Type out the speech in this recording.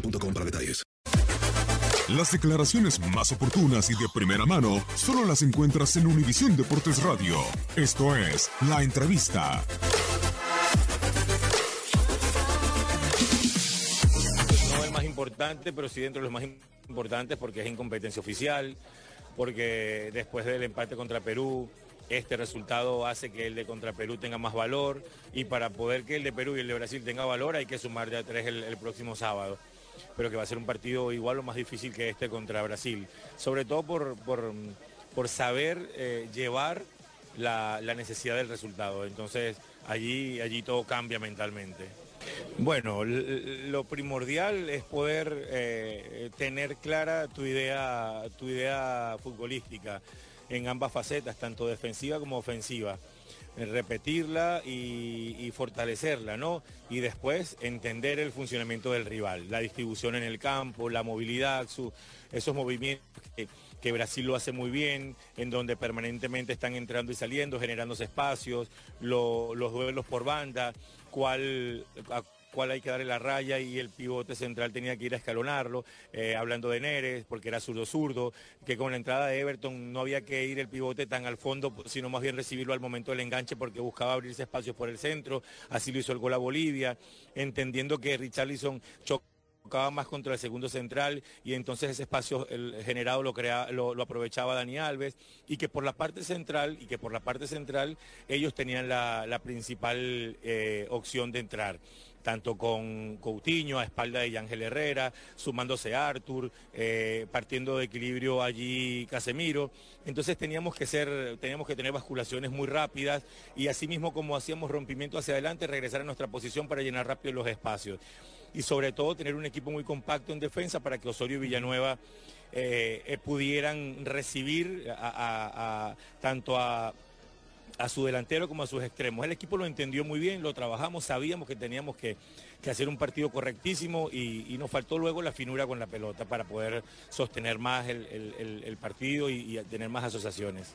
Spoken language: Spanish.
boostmobile.com para detalles. Las declaraciones más oportunas y de primera mano solo las encuentras en Univisión Deportes Radio. Esto es La Entrevista. No el más importante, pero sí dentro de los más importantes porque es incompetencia oficial, porque después del empate contra Perú, este resultado hace que el de contra Perú tenga más valor y para poder que el de Perú y el de Brasil tenga valor hay que sumar ya tres el, el próximo sábado. Pero que va a ser un partido igual o más difícil que este contra Brasil. Sobre todo por, por, por saber eh, llevar la, la necesidad del resultado. Entonces allí, allí todo cambia mentalmente. Bueno, lo primordial es poder eh, tener clara tu idea, tu idea futbolística en ambas facetas, tanto defensiva como ofensiva. Eh, Repetirla y, fortalecerla, ¿no? Y después entender el funcionamiento del rival, la distribución en el campo, la movilidad, su- esos movimientos que, Brasil lo hace muy bien, en donde permanentemente están entrando y saliendo, generándose espacios, lo- los duelos por banda, cuál, cuál hay que darle la raya y el pivote central tenía que ir a escalonarlo, eh, hablando de Neres, porque era zurdo-zurdo, que con la entrada de Everton no había que ir el pivote tan al fondo, sino más bien recibirlo al momento del enganche porque buscaba abrirse espacios por el centro, así lo hizo el gol a Bolivia, entendiendo que Richarlison chocó tocaba más contra el segundo central y entonces ese espacio generado lo, crea, lo, aprovechaba Dani Alves y que por la parte central y que por la parte central ellos tenían la, la principal eh, opción de entrar tanto con Coutinho a espalda de Ángel Herrera, sumándose Arthur, eh, partiendo de equilibrio allí Casemiro. Entonces teníamos que ser, teníamos que tener basculaciones muy rápidas y así mismo como hacíamos rompimiento hacia adelante, regresar a nuestra posición para llenar rápido los espacios y sobre todo tener un equipo muy compacto en defensa para que Osorio y Villanueva eh, eh, pudieran recibir a- a- a- tanto a, a su delantero como a sus extremos. El equipo lo entendió muy bien, lo trabajamos, sabíamos que teníamos que, que hacer un partido correctísimo y, nos faltó luego la finura con la pelota para poder sostener más el, el- partido y tener más asociaciones.